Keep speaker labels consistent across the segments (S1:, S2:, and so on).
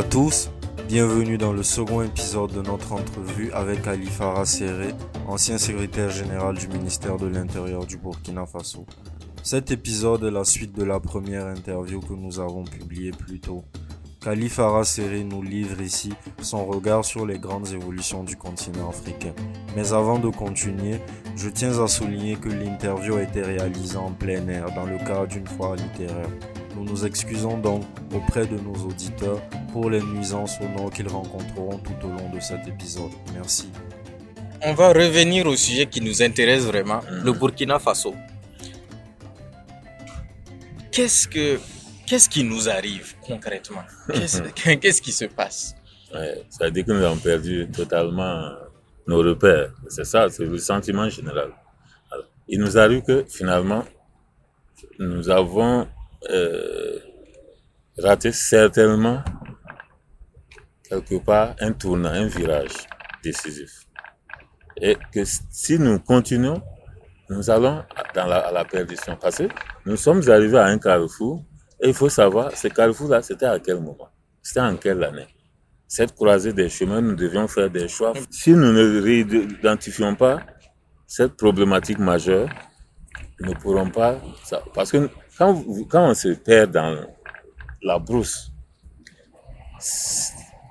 S1: À tous, bienvenue dans le second épisode de notre entrevue avec Ali Farah Serré, ancien secrétaire général du ministère de l'Intérieur du Burkina Faso. Cet épisode est la suite de la première interview que nous avons publiée plus tôt. Khalif Serré nous livre ici son regard sur les grandes évolutions du continent africain. Mais avant de continuer, je tiens à souligner que l'interview a été réalisée en plein air dans le cadre d'une foire littéraire. Nous nous excusons donc auprès de nos auditeurs pour les nuisances sonores qu'ils rencontreront tout au long de cet épisode. Merci.
S2: On va revenir au sujet qui nous intéresse vraiment, le Burkina Faso. Qu'est-ce que qu'est-ce qui nous arrive concrètement? Qu'est-ce qui se passe?
S3: Ça veut dire que nous avons perdu totalement nos repères. C'est ça, c'est le sentiment général. il nous arrive que finalement, nous avons euh, raté certainement quelque part un tournant, un virage décisif. Et que si nous continuons, nous allons dans la, à la perdition. Parce que nous sommes arrivés à un carrefour et il faut savoir, ce carrefour-là, c'était à quel moment? C'était en quelle année? Cette croisée des chemins, nous devions faire des choix. Si nous ne réidentifions pas cette problématique majeure, nous ne pourrons pas... Parce que quand, on se perd dans la brousse,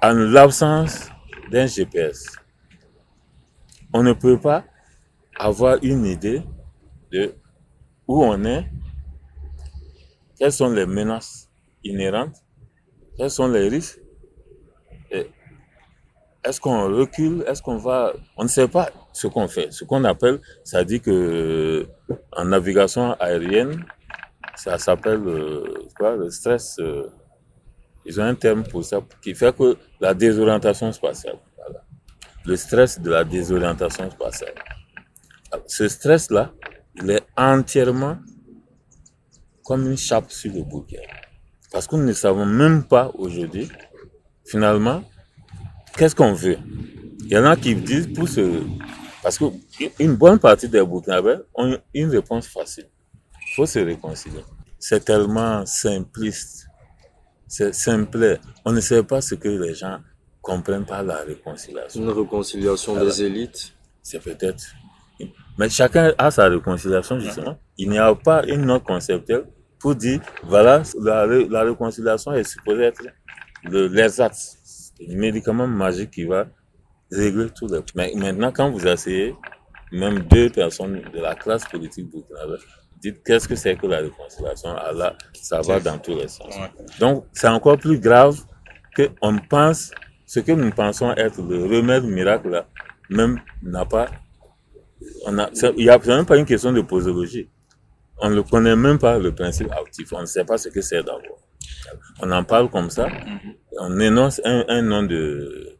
S3: en l'absence d'un GPS, on ne peut pas avoir une idée de où on est quelles sont les menaces inhérentes, quels sont les risques, est-ce qu'on recule, est-ce qu'on va, on ne sait pas ce qu'on fait. Ce qu'on appelle, ça dit que en navigation aérienne, ça s'appelle euh, quoi, le stress. Euh, ils ont un terme pour ça qui fait que la désorientation spatiale. Le stress de la désorientation spatiale. ce stress-là, il est entièrement comme une chape sur le bouquet. Parce que nous ne savons même pas aujourd'hui, finalement, qu'est-ce qu'on veut. Il y en a qui disent pour ce... Parce qu'une bonne partie des Burkinabés ont une réponse facile. Il faut se réconcilier. C'est tellement simpliste. C'est simple. On ne sait pas ce que les gens comprennent par la réconciliation.
S1: Une réconciliation des élites
S3: C'est peut-être. Mais chacun a sa réconciliation, justement. Il n'y a pas une autre conceptuelle pour dire, voilà, la, la réconciliation est supposée être l'exact, le médicament magique qui va régler tout. Les... Mais maintenant, quand vous asseyez, même deux personnes de la classe politique burkinabé, dites qu'est-ce que c'est que la réconciliation, Allah, ça va dans tous les sens. Donc, c'est encore plus grave qu'on pense, ce que nous pensons être le remède miracle, là, même n'a pas, on a, il n'y a même pas une question de posologie on ne connaît même pas le principe actif. On ne sait pas ce que c'est d'abord. On en parle comme ça. Mhm. On énonce un, nom de,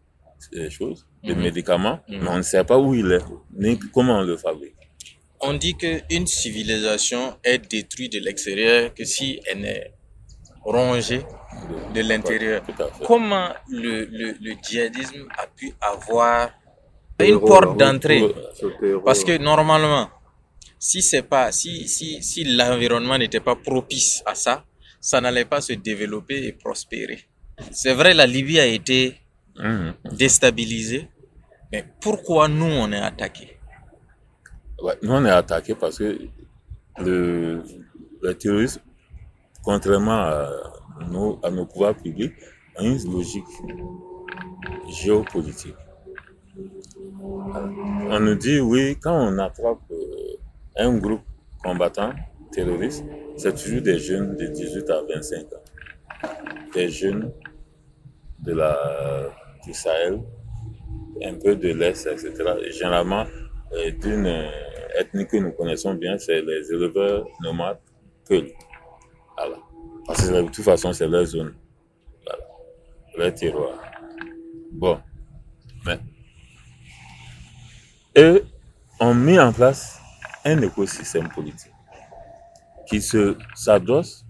S3: choses, de mhm. médicaments, mhm. mais on ne sait pas où il est, ni comment on le fabrique.
S2: On dit qu'une civilisation est détruite de l'extérieur que si elle est rongée de l'intérieur. Comment le, le, djihadisme a pu avoir une porte d'entrée? Parce que normalement, si c'est pas, si, si, si l'environnement n'était pas propice à ça, ça n'allait pas se développer et prospérer. C'est vrai, la Libye a été mmh. déstabilisée, mais pourquoi nous on est attaqué
S3: Nous on est attaqué parce que le, terrorisme, contrairement à nos, à nos pouvoirs publics, a une logique géopolitique. On nous dit oui, quand on attrape euh, un groupe combattant terroriste, c'est toujours des jeunes de 18 à 25 ans. Des jeunes de la, du Sahel, un peu de l'Est, etc. Et généralement, euh, d'une ethnie que nous connaissons bien, c'est les éleveurs nomades Peul. Voilà. Parce que de toute façon, c'est leur zone. Voilà. Leur terroir. Bon. Mais. Eux ont mis en place un écosystème politique qui se s'adosse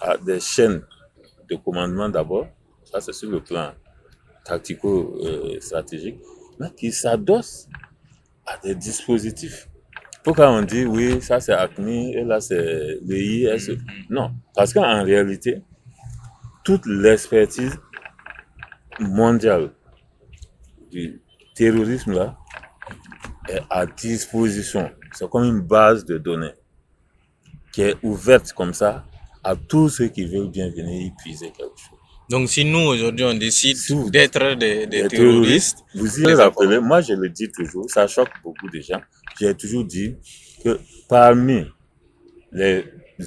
S3: à des chaînes de commandement d'abord, ça c'est sur le plan tactico-stratégique, mais qui s'adosse à des dispositifs. Pourquoi on dit oui, ça c'est ACMI et là c'est l'EIS Non, parce qu'en réalité, toute l'expertise mondiale du terrorisme là est à disposition. C'est comme une base de données qui est ouverte comme ça à tous ceux qui veulent bien venir y puiser quelque chose.
S2: Donc si nous aujourd'hui on décide d'être des, terroristes,
S3: vous y rappelez, moi je le dis toujours, ça choque beaucoup de gens. J'ai toujours dit que parmi les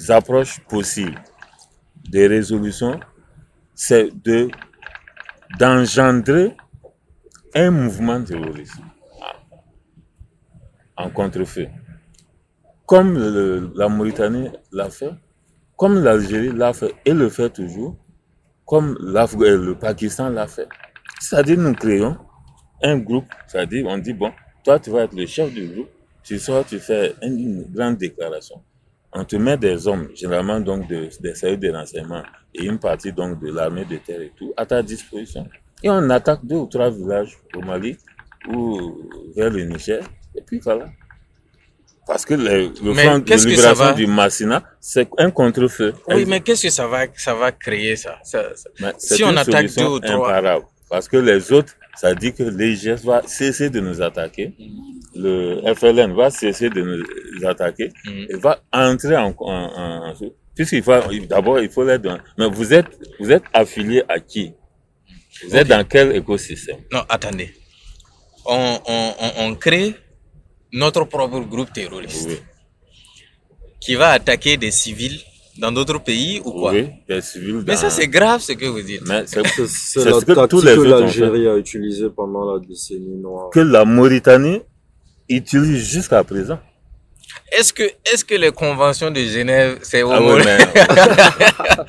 S3: approches possibles des résolutions, c'est de d'engendrer un mouvement terroriste en contrefeu. Comme la Mauritanie l'a fait, comme l'Algérie l'a fait et le fait toujours, comme le Pakistan l'a fait. C'est-à-dire, nous créons un groupe, c'est-à-dire, on dit, bon, toi, tu vas être le chef du groupe, tu sors, tu fais une, grande déclaration. On te met des hommes, généralement donc des services de renseignement et une partie donc de l'armée de terre et tout, à ta disposition. Et on attaque deux ou trois villages au Mali ou vers le Niger, et puis voilà. Parce que le, front de libération du Massina, c'est un contre-feu.
S2: Oui, mais qu'est-ce que ça va, ça va créer ça, Si on attaque deux ou trois.
S3: Parce que les autres, ça dit que l'IGS va cesser de nous attaquer, le FLN va cesser de nous attaquer, mm. et va entrer en, en, puisqu'il faut, d'abord, il faut les donner. Mais vous êtes, vous êtes affilié à qui? Vous êtes dans quel écosystème?
S2: Non, attendez. On, on, on crée notre propre groupe terroriste qui va attaquer des civils dans d'autres pays ou quoi?
S3: Oui, des civils.
S2: Mais ça, c'est grave ce que vous dites.
S1: c'est la que tous les que l'Algérie a utilisé pendant la décennie noire.
S3: Que la Mauritanie utilise jusqu'à présent.
S2: Est-ce que, est-ce que les conventions de Genève, c'est au ah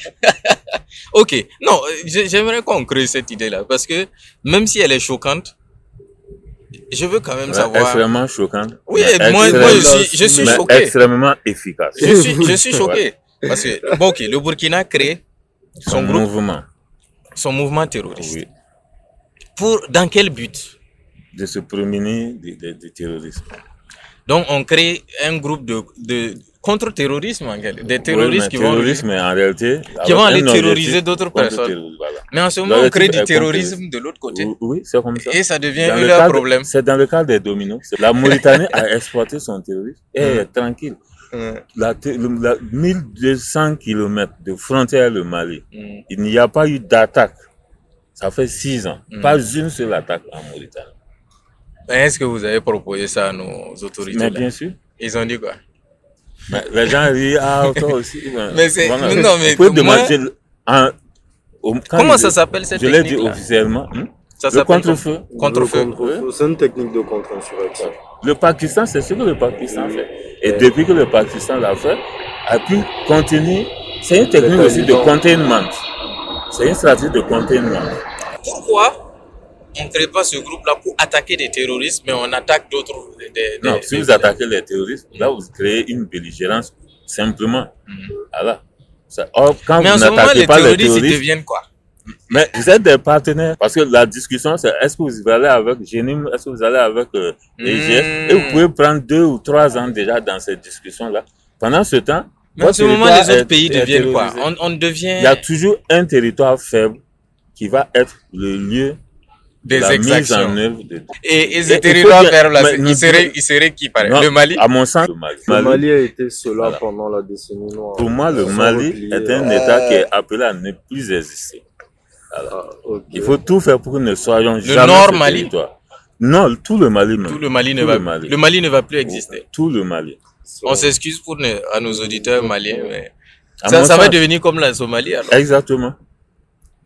S2: Ok, non, j'aimerais qu'on crée cette idée-là parce que même si elle est choquante, je veux quand même savoir.
S3: Extrêmement choquant.
S2: Oui, moi, moi je suis, je suis choqué.
S3: Extrêmement efficace.
S2: Je suis, je suis choqué. Parce que, bon, ok, le Burkina crée son, groupe,
S3: mouvement.
S2: Son mouvement terroriste. Oui. Pour, dans quel but?
S3: De se promener des terroristes.
S2: Donc, on crée un groupe de, de contre-terrorisme, des terroristes qui vont,
S3: en réalité,
S2: qui vont aller terroriser d'autres personnes. Mais en ce moment, on crée du terrorisme de l'autre côté.
S3: Oui, c'est comme ça.
S2: Et ça devient un problème.
S3: C'est dans le cas des dominos. La Mauritanie a exploité son terrorisme et est mm. tranquille. Mm. La, 1200 km de frontière le Mali, mm. il n'y a pas eu d'attaque. Ça fait six ans. Pas une seule attaque en Mauritanie.
S2: Est-ce que vous avez proposé ça à nos autorités
S3: Mais bien sûr.
S2: Ils ont dit quoi?
S3: Mais les gens disent, ah, toi aussi.
S2: mais c'est, non, mais. Vous
S3: demander,
S2: comment ça s'appelle cette
S3: technique Je l'ai dit officiellement. Hein?
S2: Ça le contre-feu.
S1: Contre-feu. c'est une technique de contre-insurrection.
S3: Le Pakistan, c'est ce que le Pakistan fait. Et depuis que le Pakistan l'a fait, a pu continuer. C'est une technique aussi de containment. C'est une stratégie de containment.
S2: Pourquoi? On ne crée pas ce groupe-là pour attaquer des terroristes, mais on attaque d'autres.
S3: non, si vous attaquez les terroristes, là, vous créez une belligérance simplement. Mhm. Voilà.
S2: quand mais vous les pas terroristes, les terroristes, ils deviennent quoi?
S3: Mais vous êtes des partenaires parce que la discussion c'est est-ce que vous allez avec Génim, est-ce que vous allez avec euh, et vous pouvez prendre deux ou trois ans déjà dans cette discussion là. Pendant ce temps,
S2: mais en ce moment les autres pays deviennent quoi? on, on devient.
S3: Il y a toujours un territoire faible qui va être le lieu
S2: des exactions. Et, et ces territoires là, il serait, il serait qui paraît Le Mali
S3: À mon sens, le Mali.
S1: Le Mali a été cela pendant la décennie noire.
S3: Pour moi, le Mali est un État qui est appelé à ne plus exister. Ah, il faut tout faire pour que nous ne soyons jamais.
S2: Le Nord Mali
S3: Non, tout le Mali.
S2: Tout le Mali, ne, va, le Mali. le Mali ne va plus exister.
S3: Tout le Mali.
S2: On s'excuse pour à nos auditeurs maliens, mais ça, ça va devenir comme la Somalie. Alors.
S3: Exactement.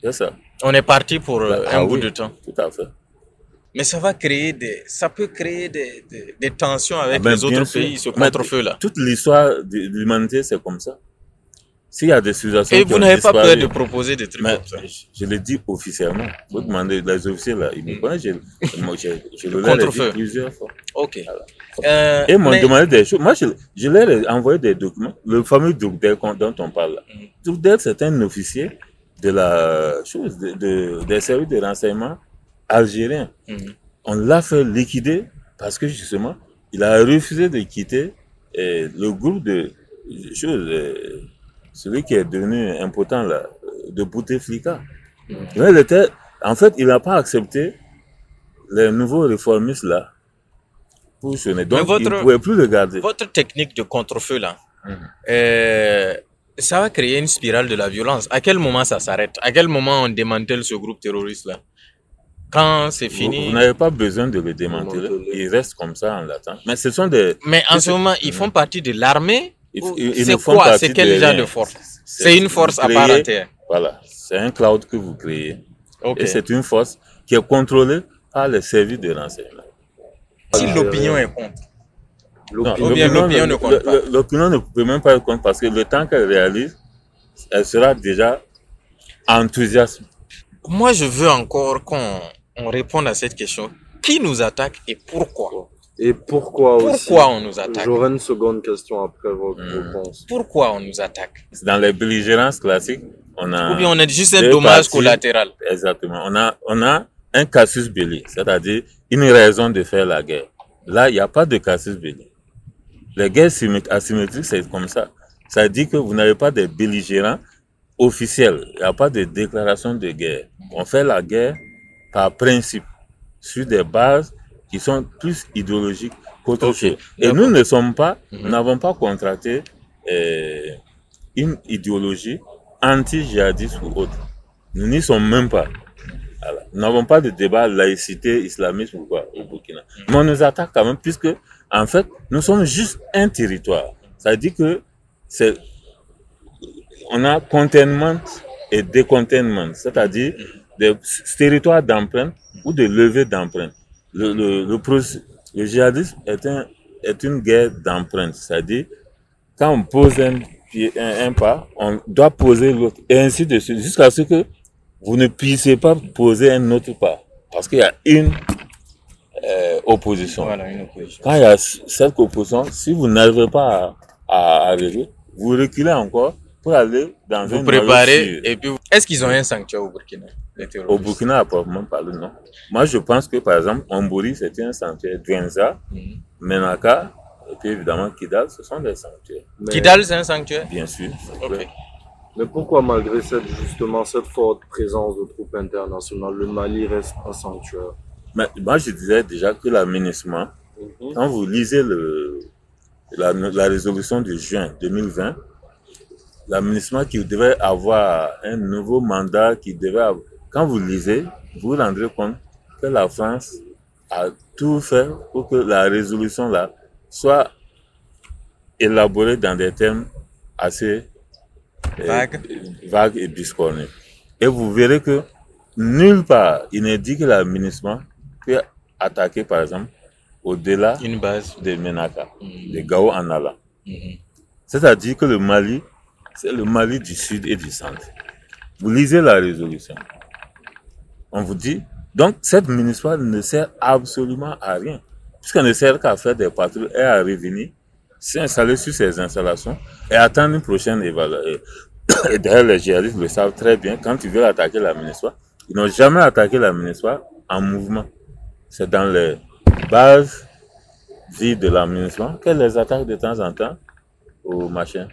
S3: C'est ça.
S2: On est parti pour euh, ah un bout de temps.
S3: Tout à fait.
S2: Mais ça va créer des, ça peut créer des, des, tensions avec ah ben, les autres pays, ce contre-feu-là.
S3: Toute l'histoire de l'humanité, c'est comme ça. S'il y a des situations.
S2: Et vous n'avez pas peur de proposer des trucs comme ça.
S3: Je, le dis officiellement. Vous demandez les officiers là, ils me connaissent, je, je, le ai dit plusieurs fois.
S2: Ok.
S3: Euh, et m'ont demandé des choses. Moi, je, je, leur ai envoyé des documents. Le fameux Dougdel dont on parle là. Mm. c'est un officier de la chose, de, des services de renseignement algériens. Mhm. On l'a fait liquider parce que justement, il a refusé de quitter le groupe de choses, celui qui est devenu important là, de Bouteflika. Il était, en fait, il n'a pas accepté les nouveaux réformistes là pour Donc, il ne pouvait plus le garder.
S2: Votre technique de contre-feu là, mhm. euh, ça va créer une spirale de la violence. À quel moment ça s'arrête? À quel moment on démantèle ce groupe terroriste là quand c'est fini?
S3: Vous, n'avez pas besoin de le démanteler. Il reste comme ça en attendant. Mais ce sont des.
S2: Mais en ce moment, ils font partie de l'armée. C'est quoi? C'est quel genre de force? C'est une force à part entière.
S3: Voilà. C'est un cloud que vous créez. Et c'est une force qui est contrôlée par les services de renseignement.
S2: Si l'opinion est contre.
S3: L'opinion ne compte pas. L'opinion ne peut même pas être contre parce que le temps qu'elle réalise, elle sera déjà enthousiaste.
S2: Moi, je veux encore qu'on on réponde à cette question. Qui nous attaque et pourquoi?
S1: Et pourquoi,
S2: aussi? Pourquoi on nous attaque?
S1: J'aurai une seconde question après votre hmm. réponse.
S2: Pourquoi on nous attaque?
S3: Dans les belligérances classiques, on a...
S2: Ou bien on a juste un dommage collatéral.
S3: Exactement. On a, on a un casus belli, c'est-à-dire une raison de faire la guerre. Là, il n'y a pas de casus belli. Les guerres asymétriques, c'est comme ça. Ça dit que vous n'avez pas de belligérants officiels. Il n'y a pas de déclaration de guerre. On fait la guerre par principe, sur des bases qui sont plus idéologiques qu'autre chose. Et nous ne sommes pas, nous mhm. n'avons pas contracté euh, une idéologie anti-jihadiste ou autre. Nous n'y sommes même pas. Nous n'avons pas de débat laïcité, islamisme ou quoi au Burkina. Mais on nous attaque quand même puisque, en fait, nous sommes juste un territoire. Ça dire que c'est, on a containment et décontainment. C'est-à-dire, des territoires d'empreinte ou de levée d'empreinte. Le, le, le, le, djihadisme est, un, est une guerre d'empreinte, c'est-à-dire quand on pose un, un, un, pas, on doit poser l'autre, et ainsi de suite, jusqu'à ce que vous ne puissiez pas poser un autre pas, parce qu'il y a une euh, opposition.
S2: Voilà, une opposition.
S3: Quand il y a cette opposition, si vous n'arrivez pas à, à arriver, vous reculez encore pour aller dans
S2: vous un préparez et puis est-ce qu'ils ont un sanctuaire au Burkina
S3: au Burkina, à proprement parler, non. Moi, je pense que, par exemple, Ombori, c'est un sanctuaire. Dwenza, mhm. Menaka, et puis évidemment Kidal, ce sont des sanctuaires.
S2: Kidal, c'est un sanctuaire?
S3: Bien sûr.
S1: Mais pourquoi, malgré cette, justement, cette forte présence de troupes internationales, le Mali reste un sanctuaire?
S3: Mais moi, je disais déjà que l'aménagement, mhm. quand vous lisez le, la, la résolution de juin 2020, l'aménagement qui devait avoir un nouveau mandat, qui devait avoir, quand vous lisez, vous vous rendrez compte que la France a tout fait pour que la résolution là soit élaborée dans des termes assez
S2: euh,
S3: vagues, et biscornés. Et vous verrez que nulle part il n'est dit que l'aménagement peut attaquer par exemple au-delà
S2: une base
S3: de Menaka, de Gao en allant. Mhm. C'est-à-dire que le Mali, c'est le Mali du sud et du centre. Vous lisez la résolution on vous dit. Donc, cette municipale ne sert absolument à rien, puisqu'elle ne sert qu'à faire des patrouilles et à revenir, s'installer sur ces installations et attendre une prochaine évaluation. Et d'ailleurs, les djihadistes le savent très bien, quand ils veulent attaquer la municipale, ils n'ont jamais attaqué la municipale en mouvement. C'est dans les bases vides de la municipale qu'elles les attaquent de temps en temps aux machins,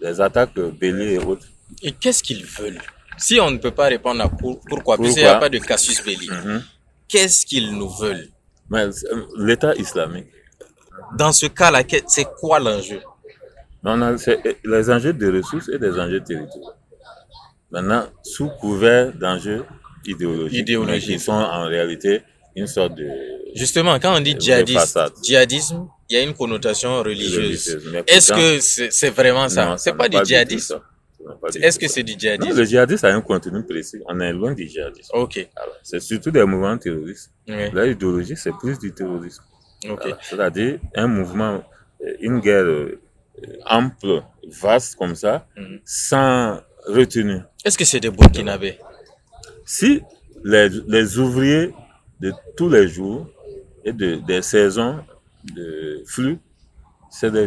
S3: les attaques béliers et autres.
S2: Et qu'est-ce qu'ils veulent? Si on ne peut pas répondre à pourquoi, puisqu'il n'y a pas de casus belli, mhm. qu'est-ce qu'ils nous veulent?
S3: Euh, L'État islamique.
S2: Dans ce cas-là, c'est quoi l'enjeu?
S3: C'est les enjeux de ressources et des enjeux territoriaux. Maintenant, sous couvert d'enjeux idéologiques, idéologiques. qui sont en réalité une sorte de...
S2: Justement, quand on dit djihadisme, djihadisme, il y a une connotation religieuse. Est-ce que c'est vraiment ça? C'est pas, pas du djihadisme? est-ce que c'est du djihadisme?
S3: Le djihadisme a un contenu précis. On est loin du djihadisme.
S2: Ok.
S3: C'est surtout des mouvements terroristes. L'idéologie, c'est plus du terrorisme.
S2: Ok.
S3: C'est-à-dire un mouvement, euh, une guerre euh, ample, vaste comme ça, mhm. sans retenue.
S2: Est-ce que c'est des Burkinabés?
S3: Si les, les ouvriers de tous les jours et de, des saisons de flux c'est des,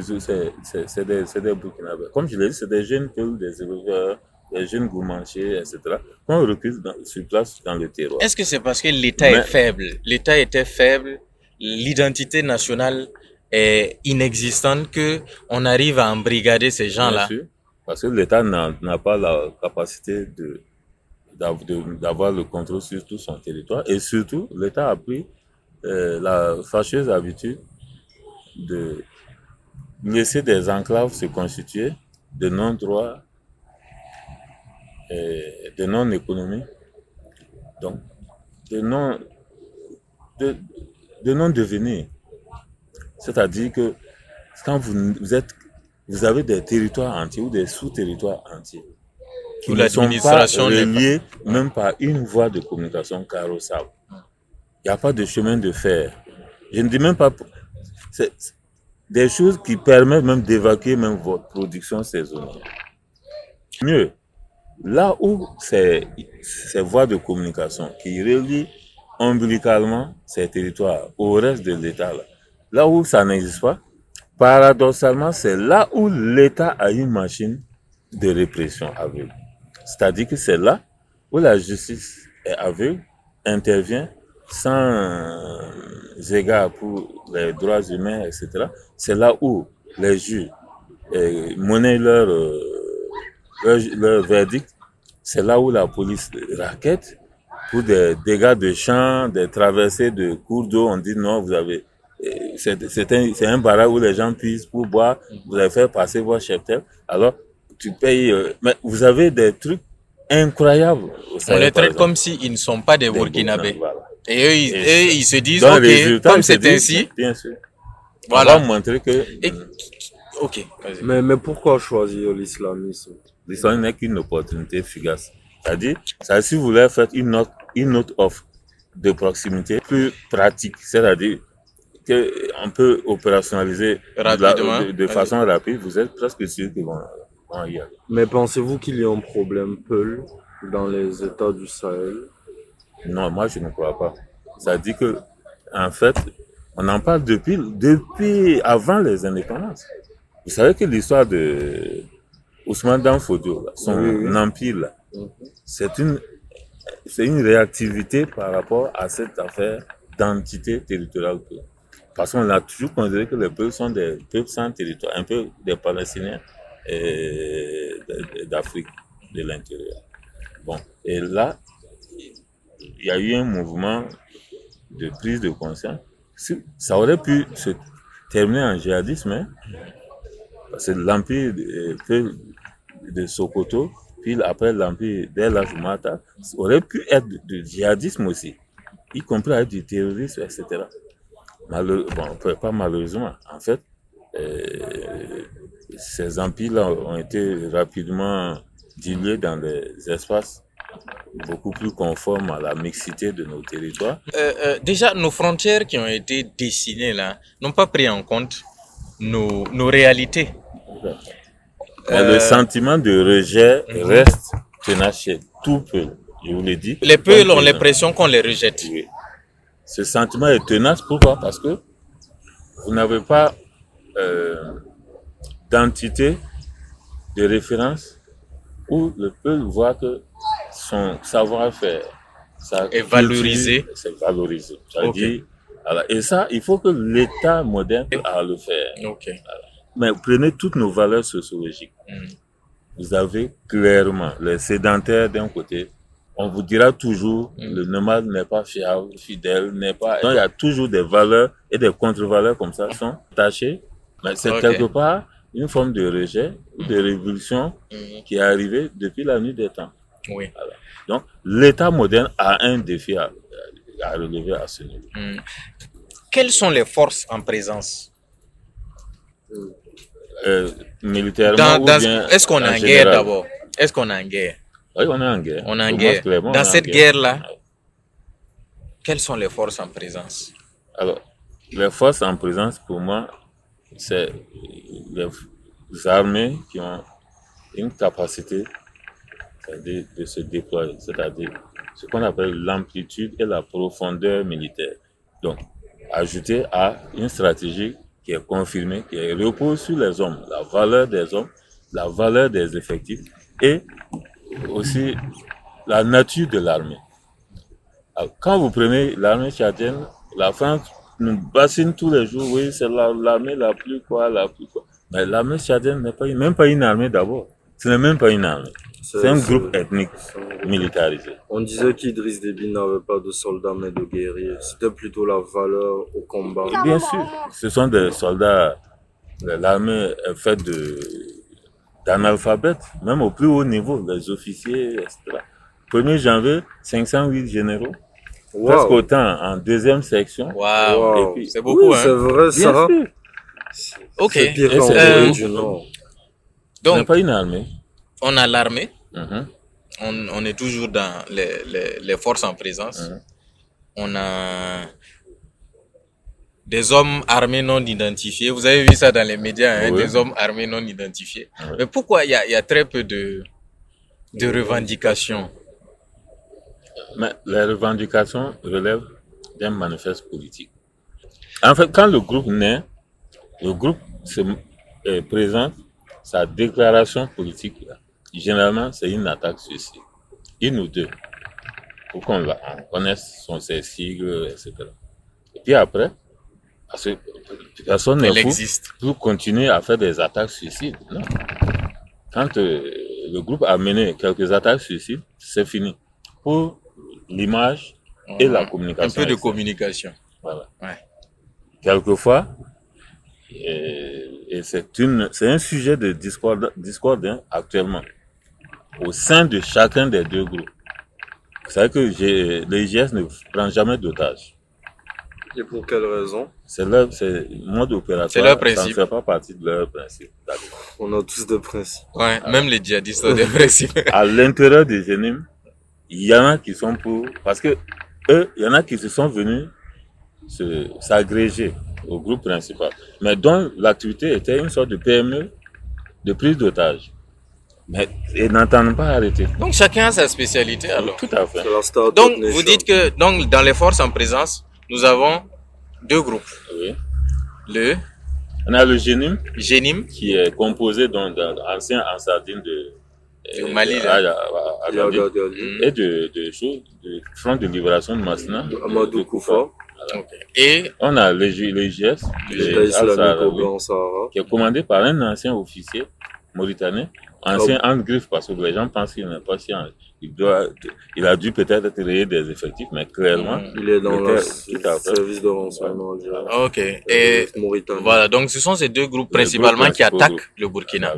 S3: c'est, des, c'est des Burkinabés. Comme je l'ai dit, c'est des jeunes peuples, des éleveurs, des jeunes gourmandiers, etc. On recrute sur place dans le terroir.
S2: Est-ce que c'est parce que l'État est faible? L'État était faible, l'identité nationale est inexistante que on arrive à embrigader ces gens-là
S3: Parce que l'État n'a pas la capacité de d'avoir le contrôle sur tout son territoire. Et surtout, l'État a pris euh, la fâcheuse habitude de laisser des enclaves se constituer de non-droit et de non-économie. Donc, de non de, de non-devenir. C'est-à-dire que quand vous, êtes, vous avez des territoires entiers ou des sous-territoires entiers qui ne sont pas reliés même par une voie de communication carrossable. Il n'y a pas de chemin de fer. Je ne dis même pas... C'est des choses qui permettent même d'évacuer même votre production saisonnière. Mieux, là où ces, ces voies de communication qui relient ombilicalement ces territoires au reste de l'État, là, là où ça n'existe pas, paradoxalement, c'est là où l'État a une machine de répression aveugle. C'est-à-dire que c'est là où la justice est aveugle, intervient sans égard pour les droits humains, etc. C'est là où les juges eh, euh, leur, verdict. C'est là où la police raquette pour des dégâts de champs, des traversées de cours d'eau. On dit non, vous avez eh, c'est un, un barrage où les gens puissent pour boire, vous avez fait passer vos cheptels. Alors, tu payes. Euh, mais vous avez des trucs incroyables.
S2: On les traite comme s'ils ne sont pas des, Burkinabés. Et eux, ils, ils se disent, ok, comme c'est ainsi.
S3: Bien sûr. Voilà. On va montrer que. Et,
S1: ok. Mais, mais pourquoi choisir l'islamisme?
S3: L'islam n'est qu'une opportunité fugace. C'est-à-dire, si vous voulez faire une autre, une autre offre de proximité plus pratique, c'est-à-dire qu'on peut opérationnaliser de, de, façon rapide, vous êtes presque sûr qu'ils vont,
S1: Mais pensez-vous qu'il y a un problème Peul dans les États du Sahel?
S3: Non, moi je ne crois pas. Ça dit que, en fait, on en parle depuis, depuis avant les indépendances. Vous savez que l'histoire de Ousmane son empire, là, mhm. c'est une, c'est une réactivité par rapport à cette affaire d'entité territoriale. Parce qu'on a toujours considéré que les peuples sont des peuples sans territoire, un peu des Palestiniens d'Afrique de l'intérieur. Bon, et là, il y a eu un mouvement de prise de conscience. Ça aurait pu se terminer en djihadisme, hein, parce que l'empire de, de, Sokoto, puis après l'empire d'El Mata, aurait pu être du djihadisme aussi, y compris avec du terrorisme, etc bon, pas malheureusement. En fait, euh, ces empires-là ont été rapidement dilués dans des espaces beaucoup plus conformes à la mixité de nos territoires.
S2: Euh, euh, déjà, nos frontières qui ont été dessinées là n'ont pas pris en compte nos, nos réalités.
S3: le sentiment de rejet mhm. reste tenace chez tout peu. Je vous l'ai dit.
S2: Les peuples ont l'impression qu'on les rejette. Oui.
S3: Ce sentiment est tenace. Pourquoi? Parce que vous n'avez pas euh, d'entité de référence où le peuple voit que son savoir-faire
S2: est valorisé.
S3: C'est valorisé. et ça, il faut que l'État moderne a le faire. Mais prenez toutes nos valeurs sociologiques. Hmm. Vous avez clairement les sédentaires d'un côté, on vous dira toujours mm. le nomade n'est pas fiable, fidèle, n'est pas. Donc, il y a toujours des valeurs et des contre-valeurs comme ça qui sont attachées. Mais c'est quelque part une forme de rejet ou de révolution mm. qui est arrivée depuis la nuit des temps. Oui. Donc, l'État moderne a un défi à, relever à ce niveau. Mm.
S2: Quelles sont les forces en présence?
S3: Euh, Militairement
S2: Est-ce qu'on est en guerre d'abord? Est-ce qu'on est en guerre?
S3: Oui, on est en guerre.
S2: On est en guerre. Dans cette guerre-là, quelles sont les forces en présence?
S3: Alors, les forces en présence, pour moi, c'est les armées qui ont une capacité de se déployer, c'est-à-dire ce qu'on appelle l'amplitude et la profondeur militaire. Donc, ajouter à une stratégie qui est confirmée, qui repose sur les hommes, la valeur des hommes, la valeur des effectifs et aussi la nature de l'armée. Quand vous prenez l'armée tchadienne, la France nous bassine tous les jours, oui, c'est l'armée la, plus quoi, la plus quoi. Mais l'armée tchadienne n'est pas même pas une armée d'abord. Ce n'est même pas une armée. C'est un groupe ethnique militarisé.
S1: On disait qu'Idriss Déby n'avait pas de soldats mais de guerriers. C'était plutôt la valeur au combat.
S3: Bien sûr, ce sont des soldats. L'armée est faite d'analphabètes, même au plus haut niveau, les officiers, etc. 1er janvier, 508 généraux. Wow. Presque autant en deuxième section.
S2: Wow. C'est beaucoup,
S1: oui,
S2: hein.
S1: C'est vrai, ça.
S2: Ok.
S1: C'est pire qu'en Corée du Nord.
S3: Donc, on pas une armée.
S2: On a l'armée.
S3: Mhm.
S2: On, on, est toujours dans les, les, les forces en présence.
S3: Mhm.
S2: On a des hommes armés non identifiés. Vous avez vu ça dans les médias, hein,
S3: Oui.
S2: des hommes armés non identifiés.
S3: Oui.
S2: Mais pourquoi il y a, il y a très peu de, de revendications?
S3: Mais les revendications relèvent d'un manifeste politique. En fait, quand le groupe naît, le groupe se euh, présente sa déclaration politique. là. Généralement, c'est une attaque suicide. Une ou deux. Pour qu'on connaisse son, ses sigles, etc. Et puis après, parce que personne n'est
S2: existe.
S3: pour continuer à faire des attaques suicides. Non. Quand euh, le groupe a mené quelques attaques suicides, c'est fini. Pour l'image et la
S2: Un
S3: communication.
S2: peu de communication.
S3: Voilà.
S2: Ouais.
S3: Quelquefois, et, et c'est une, c'est un sujet de discorde, discorde hein, actuellement au sein de chacun des deux groupes. Vous savez que l'IGS ne prend jamais d'otages.
S1: Et pour quelle raison?
S3: C'est leur, c'est mode opératoire.
S2: C'est leur
S3: Ça
S2: principe.
S3: ne fait pas partie de leur principe.
S1: On a tous des principes.
S2: Ouais, même les djihadistes ont des principes.
S3: à l'intérieur des génimes, il y en a qui sont pour, parce que eux, il y en a qui se sont venus s'agréger au groupe principal, mais dont l'activité était une sorte de PME de prise d'otages. Mais ils n'entendent pas arrêter.
S2: Donc chacun a sa spécialité alors.
S3: Tout à fait.
S2: Donc vous dites que donc dans les forces en présence, nous avons deux groupes.
S3: Oui.
S2: Le
S3: On a le génime
S2: Génim,
S3: qui est composé d'un ancien en sardine de,
S2: Du Mali,
S3: à-
S2: là.
S3: à- à- à
S1: Il y a
S3: Gabi,
S1: Gagali,
S3: et de, de choses, de front de libération de Masna.
S1: Amadou Koufa,
S2: Ok. et
S3: On a GS,
S1: au Grand Sahara.
S3: qui est commandé par un ancien officier mauritanien, ancien en griffe, parce que les gens pensent qu'il n'est pas sien. Il, doit, il a dû peut-être créer des effectifs, mais clairement,
S2: Mm.
S1: Il est dans
S3: Le
S1: le service de renseignement
S2: ok et voilà donc ce sont ces deux groupes principalement
S3: groupes
S2: qui attaquent le Burkina.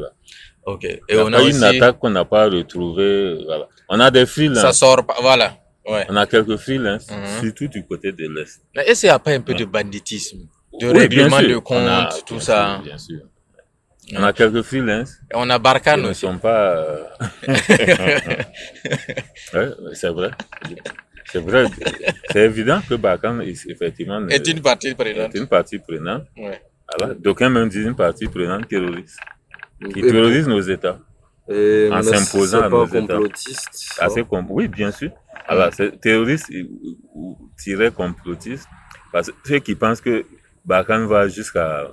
S2: Ok. Et
S3: a
S2: on a aussi
S3: une attaque qu'on n'a pas retrouvée. Voilà. On a des freelances.
S2: ça sort pas voilà. Ouais.
S3: On a quelques freelances,
S2: Mhm.
S3: surtout du côté de l'Est.
S2: Mais est-ce qu'il n'y a pas un peu de banditisme, de
S3: Oui,
S2: règlement de compte,
S3: a-
S2: tout ça?
S3: sûr, bien sûr. On a quelques freelances
S2: Et on a Barkhane
S3: ne
S2: aussi.
S3: sont pas. euh, ouais, c'est vrai. C'est vrai. C'est évident que Bakan, effectivement, ne-
S2: Est une partie prenante.
S3: est une partie prenante.
S2: Ouais.
S3: Voilà. D'aucuns même disent une partie prenante terroriste, qui
S1: Et-
S3: terrorise nos États?
S1: et-
S3: en s'imposant à nos États. Assez com- Oui, bien sûr. Alors, c'est terroriste tiré complotiste, parce que ceux qui pensent que Bakan va jusqu'à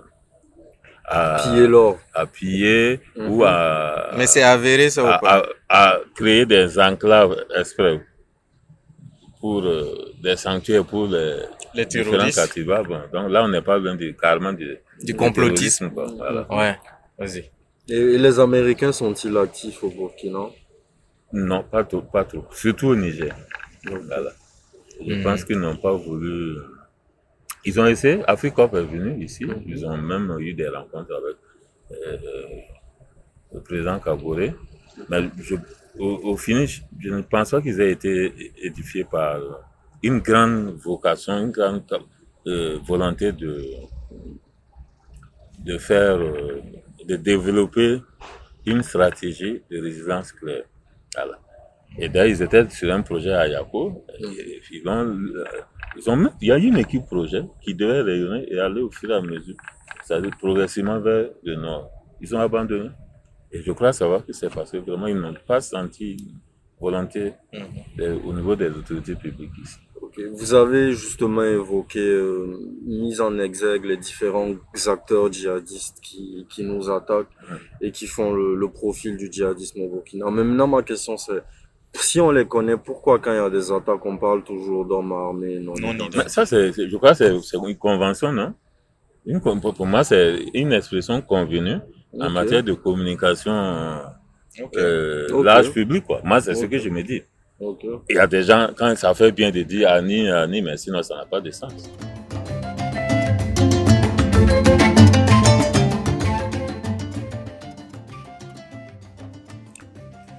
S3: à,
S1: Piller l'or.
S3: à piller
S1: Mhm.
S3: ou à,
S2: Mais c'est avéré ça
S3: à,
S2: ou pas?
S3: à- à créer des enclaves exprès pour euh, des sanctuaires pour les
S2: Les terroristes.
S3: Bon, donc là, on n'est pas loin de, carrément du,
S2: Du complotisme.
S3: quoi. Voilà.
S2: Ouais. Vas-y.
S1: Et, les Américains sont-ils actifs au Burkina?
S3: Non, pas trop, pas trop. Surtout au Niger.
S1: Donc,
S3: Voilà. Je
S2: Mhm.
S3: pense qu'ils n'ont pas voulu. Ils ont essayé, Africorp est venu ici,
S1: Mhm.
S3: ils ont même eu des rencontres avec euh, le président Kabore. Mais je- au, au finish, je ne pense pas qu'ils aient été édifiés par une grande vocation, une grande euh, volonté de, de faire, euh, de développer une stratégie de résilience claire. Voilà. Et d'ailleurs, ils étaient sur un projet à Yako. Ils ont, euh, ils ont, il y a une équipe projet qui devait rayonner et aller au fur et à mesure, c'est-à-dire progressivement vers le nord. Ils ont abandonné. Et je crois savoir que c'est parce que vraiment, ils n'ont pas senti une volonté de- au niveau des autorités publiques ici.
S1: Vous avez justement évoqué, euh, mise en exergue les différents acteurs djihadistes qui, qui nous attaquent et qui font le, le profil du djihadisme au Burkina. Maintenant, ma question c'est, si on les connaît, pourquoi quand il y a des attaques, on parle toujours d'hommes armés non,
S2: Non
S3: Mais ça, c'est, je crois que c'est, une convention, non? Une, Pour moi, c'est une expression convenue en matière de communication euh, euh, l'âge public, quoi. Moi, c'est ce que je me dis. Il y a des gens, quand ça fait bien de dire Annie, Annie, mais sinon, ça n'a pas de sens.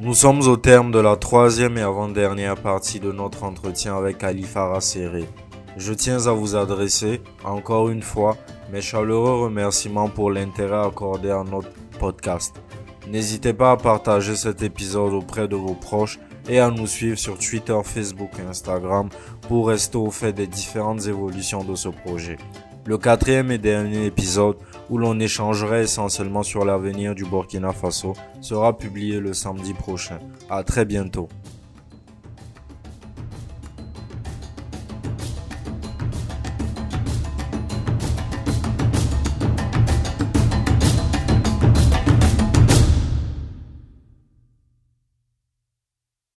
S1: Nous sommes au terme de la troisième et avant-dernière partie de notre entretien avec Ali Farah Je tiens à vous adresser, encore une fois, mes chaleureux remerciements pour l'intérêt accordé à notre podcast. N'hésitez pas à partager cet épisode auprès de vos proches et à nous suivre sur Twitter, Facebook et Instagram pour rester au fait des différentes évolutions de ce projet. Le quatrième et dernier épisode, où l'on échangerait essentiellement sur l'avenir du Burkina Faso, sera publié le samedi prochain. À très bientôt.